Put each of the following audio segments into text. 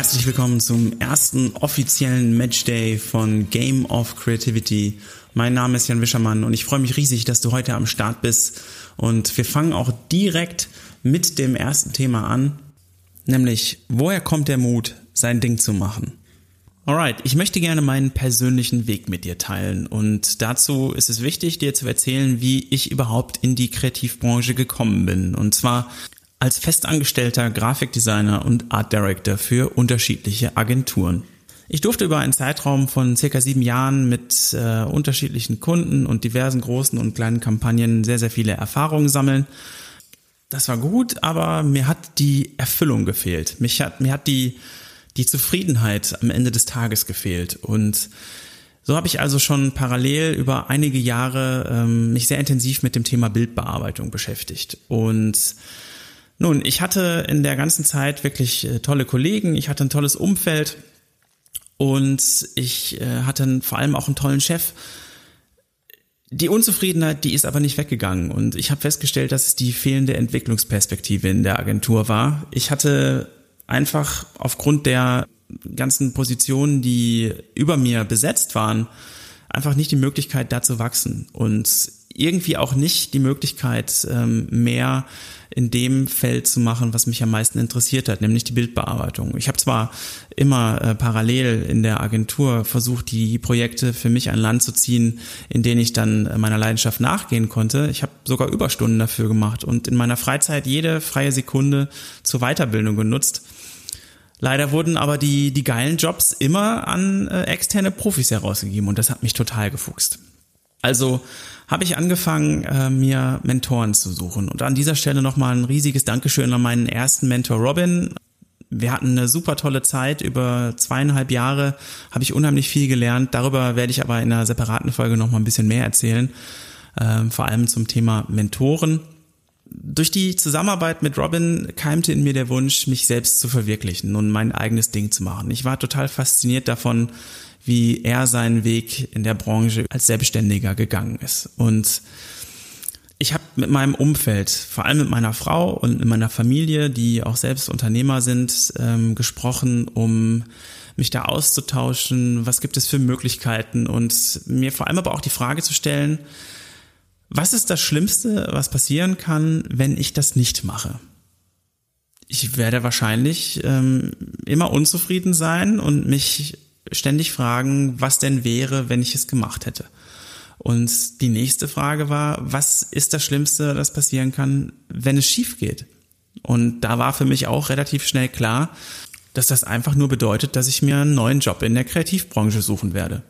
Herzlich willkommen zum ersten offiziellen Matchday von Game of Creativity. Mein Name ist Jan Wischermann und ich freue mich riesig, dass du heute am Start bist. Und wir fangen auch direkt mit dem ersten Thema an, nämlich woher kommt der Mut, sein Ding zu machen? Alright, ich möchte gerne meinen persönlichen Weg mit dir teilen und dazu ist es wichtig, dir zu erzählen, wie ich überhaupt in die Kreativbranche gekommen bin. Und zwar als festangestellter Grafikdesigner und Art Director für unterschiedliche Agenturen. Ich durfte über einen Zeitraum von circa sieben Jahren mit äh, unterschiedlichen Kunden und diversen großen und kleinen Kampagnen sehr, sehr viele Erfahrungen sammeln. Das war gut, aber mir hat die Erfüllung gefehlt. Mich hat, mir hat die, die Zufriedenheit am Ende des Tages gefehlt. Und so habe ich also schon parallel über einige Jahre ähm, mich sehr intensiv mit dem Thema Bildbearbeitung beschäftigt. Und nun, ich hatte in der ganzen Zeit wirklich äh, tolle Kollegen, ich hatte ein tolles Umfeld und ich äh, hatte vor allem auch einen tollen Chef. Die Unzufriedenheit, die ist aber nicht weggegangen und ich habe festgestellt, dass es die fehlende Entwicklungsperspektive in der Agentur war. Ich hatte einfach aufgrund der ganzen Positionen, die über mir besetzt waren, einfach nicht die Möglichkeit, da zu wachsen und irgendwie auch nicht die Möglichkeit, ähm, mehr in dem Feld zu machen, was mich am meisten interessiert hat, nämlich die Bildbearbeitung. Ich habe zwar immer äh, parallel in der Agentur versucht, die Projekte für mich an Land zu ziehen, in denen ich dann äh, meiner Leidenschaft nachgehen konnte. Ich habe sogar Überstunden dafür gemacht und in meiner Freizeit jede freie Sekunde zur Weiterbildung genutzt. Leider wurden aber die, die geilen Jobs immer an äh, externe Profis herausgegeben und das hat mich total gefuchst. Also habe ich angefangen, äh, mir Mentoren zu suchen. Und an dieser Stelle nochmal ein riesiges Dankeschön an meinen ersten Mentor Robin. Wir hatten eine super tolle Zeit. Über zweieinhalb Jahre habe ich unheimlich viel gelernt. Darüber werde ich aber in einer separaten Folge nochmal ein bisschen mehr erzählen. Ähm, vor allem zum Thema Mentoren. Durch die Zusammenarbeit mit Robin keimte in mir der Wunsch, mich selbst zu verwirklichen und mein eigenes Ding zu machen. Ich war total fasziniert davon, wie er seinen Weg in der Branche als Selbstständiger gegangen ist. Und ich habe mit meinem Umfeld, vor allem mit meiner Frau und mit meiner Familie, die auch selbst Unternehmer sind, ähm, gesprochen, um mich da auszutauschen, was gibt es für Möglichkeiten und mir vor allem aber auch die Frage zu stellen, was ist das Schlimmste, was passieren kann, wenn ich das nicht mache? Ich werde wahrscheinlich ähm, immer unzufrieden sein und mich ständig fragen, was denn wäre, wenn ich es gemacht hätte. Und die nächste Frage war, was ist das Schlimmste, das passieren kann, wenn es schief geht? Und da war für mich auch relativ schnell klar, dass das einfach nur bedeutet, dass ich mir einen neuen Job in der Kreativbranche suchen werde.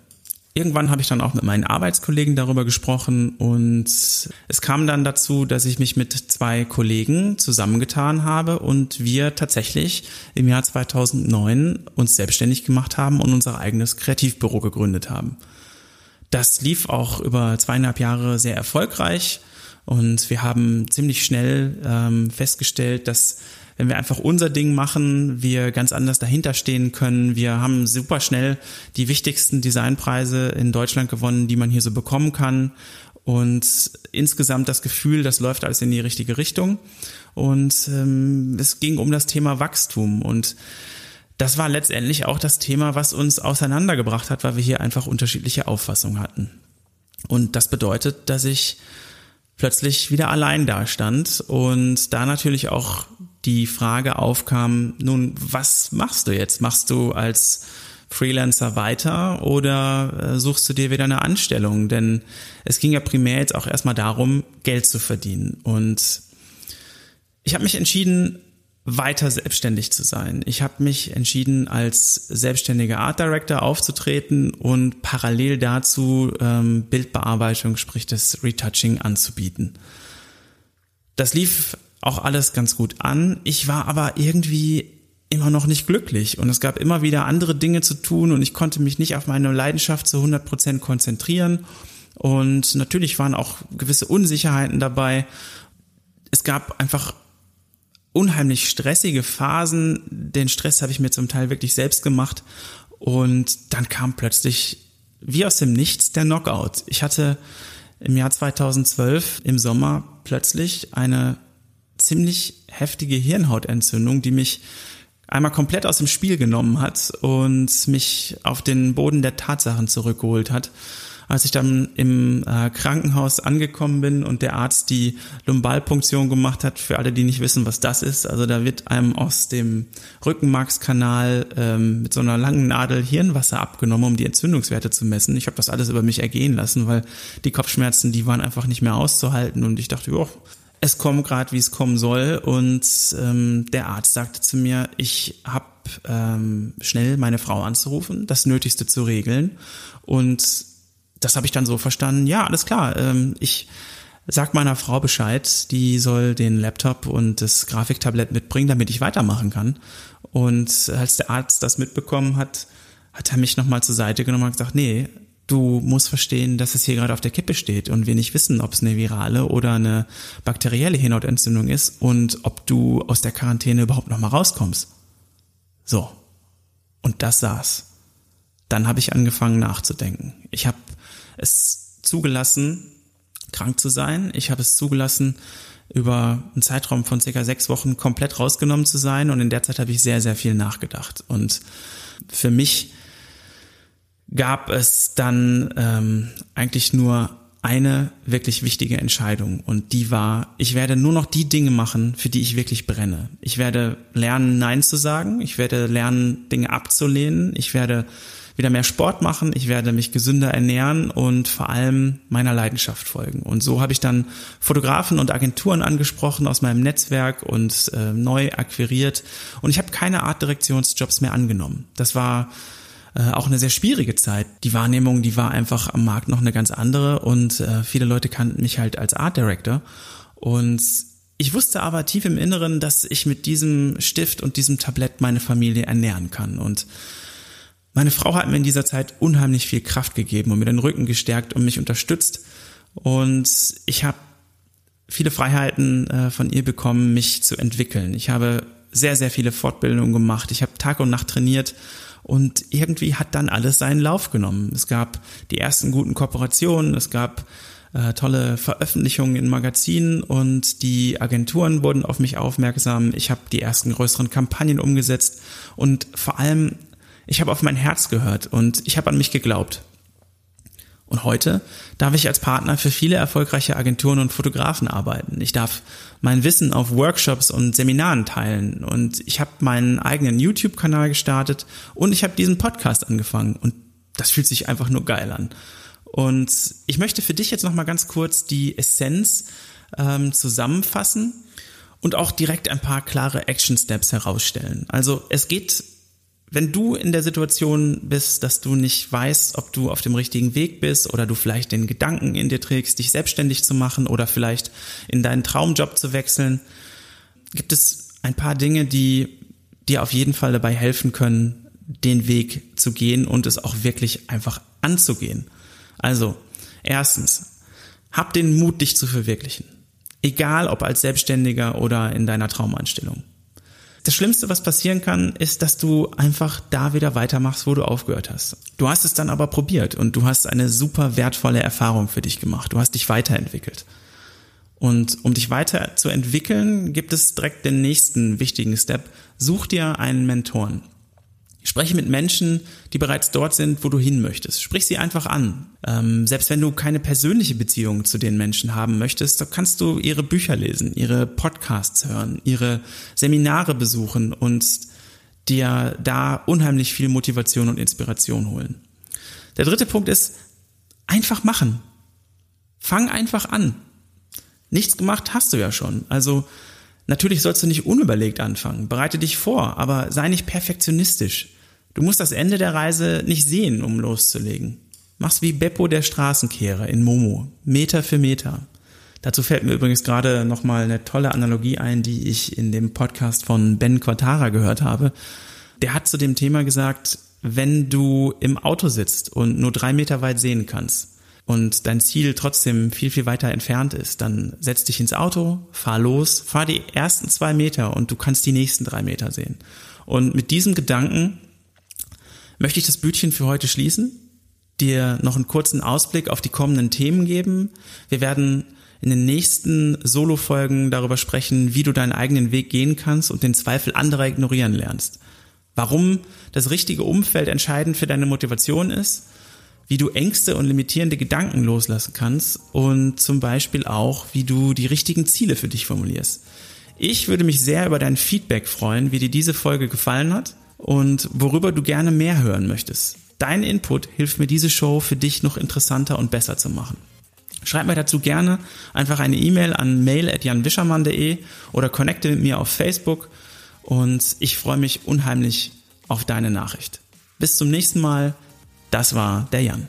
Irgendwann habe ich dann auch mit meinen Arbeitskollegen darüber gesprochen und es kam dann dazu, dass ich mich mit zwei Kollegen zusammengetan habe und wir tatsächlich im Jahr 2009 uns selbstständig gemacht haben und unser eigenes Kreativbüro gegründet haben. Das lief auch über zweieinhalb Jahre sehr erfolgreich und wir haben ziemlich schnell ähm, festgestellt, dass wenn wir einfach unser Ding machen, wir ganz anders dahinter stehen können. Wir haben super schnell die wichtigsten Designpreise in Deutschland gewonnen, die man hier so bekommen kann. Und insgesamt das Gefühl, das läuft alles in die richtige Richtung. Und ähm, es ging um das Thema Wachstum. Und das war letztendlich auch das Thema, was uns auseinandergebracht hat, weil wir hier einfach unterschiedliche Auffassungen hatten. Und das bedeutet, dass ich plötzlich wieder allein dastand und da natürlich auch die Frage aufkam, nun, was machst du jetzt? Machst du als Freelancer weiter oder äh, suchst du dir wieder eine Anstellung? Denn es ging ja primär jetzt auch erstmal darum, Geld zu verdienen. Und ich habe mich entschieden, weiter selbstständig zu sein. Ich habe mich entschieden, als selbstständiger Art Director aufzutreten und parallel dazu ähm, Bildbearbeitung, sprich das Retouching anzubieten. Das lief auch alles ganz gut an. Ich war aber irgendwie immer noch nicht glücklich und es gab immer wieder andere Dinge zu tun und ich konnte mich nicht auf meine Leidenschaft zu 100 Prozent konzentrieren und natürlich waren auch gewisse Unsicherheiten dabei. Es gab einfach unheimlich stressige Phasen. Den Stress habe ich mir zum Teil wirklich selbst gemacht und dann kam plötzlich wie aus dem Nichts der Knockout. Ich hatte im Jahr 2012 im Sommer plötzlich eine ziemlich heftige Hirnhautentzündung, die mich einmal komplett aus dem Spiel genommen hat und mich auf den Boden der Tatsachen zurückgeholt hat. Als ich dann im äh, Krankenhaus angekommen bin und der Arzt die Lumbalpunktion gemacht hat, für alle, die nicht wissen, was das ist, also da wird einem aus dem Rückenmarkskanal ähm, mit so einer langen Nadel Hirnwasser abgenommen, um die Entzündungswerte zu messen. Ich habe das alles über mich ergehen lassen, weil die Kopfschmerzen, die waren einfach nicht mehr auszuhalten und ich dachte, jo, es kommt gerade, wie es kommen soll. Und ähm, der Arzt sagte zu mir, ich habe ähm, schnell meine Frau anzurufen, das Nötigste zu regeln. Und das habe ich dann so verstanden, ja, alles klar, ähm, ich sag meiner Frau Bescheid, die soll den Laptop und das Grafiktablett mitbringen, damit ich weitermachen kann. Und als der Arzt das mitbekommen hat, hat er mich nochmal zur Seite genommen und gesagt, nee, du musst verstehen, dass es hier gerade auf der Kippe steht und wir nicht wissen, ob es eine virale oder eine bakterielle Hirnhautentzündung ist und ob du aus der Quarantäne überhaupt noch mal rauskommst. So. Und das saß. Dann habe ich angefangen nachzudenken. Ich habe es zugelassen, krank zu sein. Ich habe es zugelassen, über einen Zeitraum von circa sechs Wochen komplett rausgenommen zu sein. Und in der Zeit habe ich sehr, sehr viel nachgedacht. Und für mich gab es dann ähm, eigentlich nur eine wirklich wichtige Entscheidung und die war, ich werde nur noch die Dinge machen, für die ich wirklich brenne. Ich werde lernen, Nein zu sagen, ich werde lernen, Dinge abzulehnen, ich werde wieder mehr Sport machen, ich werde mich gesünder ernähren und vor allem meiner Leidenschaft folgen. Und so habe ich dann Fotografen und Agenturen angesprochen aus meinem Netzwerk und äh, neu akquiriert und ich habe keine Art Direktionsjobs mehr angenommen. Das war äh, auch eine sehr schwierige Zeit. Die Wahrnehmung, die war einfach am Markt noch eine ganz andere und äh, viele Leute kannten mich halt als Art Director und ich wusste aber tief im Inneren, dass ich mit diesem Stift und diesem Tablett meine Familie ernähren kann und meine Frau hat mir in dieser Zeit unheimlich viel Kraft gegeben und mir den Rücken gestärkt und mich unterstützt und ich habe viele Freiheiten äh, von ihr bekommen, mich zu entwickeln. Ich habe sehr, sehr viele Fortbildungen gemacht. Ich habe Tag und Nacht trainiert und irgendwie hat dann alles seinen Lauf genommen. Es gab die ersten guten Kooperationen, es gab äh, tolle Veröffentlichungen in Magazinen und die Agenturen wurden auf mich aufmerksam. Ich habe die ersten größeren Kampagnen umgesetzt und vor allem, ich habe auf mein Herz gehört und ich habe an mich geglaubt. Und heute darf ich als Partner für viele erfolgreiche Agenturen und Fotografen arbeiten. Ich darf mein Wissen auf Workshops und Seminaren teilen und ich habe meinen eigenen YouTube-Kanal gestartet und ich habe diesen Podcast angefangen und das fühlt sich einfach nur geil an. Und ich möchte für dich jetzt noch mal ganz kurz die Essenz ähm, zusammenfassen und auch direkt ein paar klare Action Steps herausstellen. Also es geht wenn du in der Situation bist, dass du nicht weißt, ob du auf dem richtigen Weg bist oder du vielleicht den Gedanken in dir trägst, dich selbstständig zu machen oder vielleicht in deinen Traumjob zu wechseln, gibt es ein paar Dinge, die dir auf jeden Fall dabei helfen können, den Weg zu gehen und es auch wirklich einfach anzugehen. Also, erstens, hab den Mut, dich zu verwirklichen. Egal ob als Selbstständiger oder in deiner Traumanstellung. Das Schlimmste, was passieren kann, ist, dass du einfach da wieder weitermachst, wo du aufgehört hast. Du hast es dann aber probiert und du hast eine super wertvolle Erfahrung für dich gemacht. Du hast dich weiterentwickelt. Und um dich weiterzuentwickeln, gibt es direkt den nächsten wichtigen Step. Such dir einen Mentoren. Spreche mit Menschen, die bereits dort sind, wo du hin möchtest. Sprich sie einfach an. Ähm, selbst wenn du keine persönliche Beziehung zu den Menschen haben möchtest, dann kannst du ihre Bücher lesen, ihre Podcasts hören, ihre Seminare besuchen und dir da unheimlich viel Motivation und Inspiration holen. Der dritte Punkt ist, einfach machen. Fang einfach an. Nichts gemacht hast du ja schon. Also Natürlich sollst du nicht unüberlegt anfangen. Bereite dich vor, aber sei nicht perfektionistisch. Du musst das Ende der Reise nicht sehen, um loszulegen. Mach's wie Beppo der Straßenkehrer in Momo, Meter für Meter. Dazu fällt mir übrigens gerade nochmal eine tolle Analogie ein, die ich in dem Podcast von Ben Quattara gehört habe. Der hat zu dem Thema gesagt, wenn du im Auto sitzt und nur drei Meter weit sehen kannst und dein Ziel trotzdem viel, viel weiter entfernt ist, dann setz dich ins Auto, fahr los, fahr die ersten zwei Meter und du kannst die nächsten drei Meter sehen. Und mit diesem Gedanken möchte ich das Bütchen für heute schließen, dir noch einen kurzen Ausblick auf die kommenden Themen geben. Wir werden in den nächsten Solo-Folgen darüber sprechen, wie du deinen eigenen Weg gehen kannst und den Zweifel anderer ignorieren lernst. Warum das richtige Umfeld entscheidend für deine Motivation ist, wie du Ängste und limitierende Gedanken loslassen kannst und zum Beispiel auch, wie du die richtigen Ziele für dich formulierst. Ich würde mich sehr über dein Feedback freuen, wie dir diese Folge gefallen hat und worüber du gerne mehr hören möchtest. Dein Input hilft mir, diese Show für dich noch interessanter und besser zu machen. Schreib mir dazu gerne einfach eine E-Mail an mail.janwischermann.de oder connecte mit mir auf Facebook und ich freue mich unheimlich auf deine Nachricht. Bis zum nächsten Mal. Das war der Jan.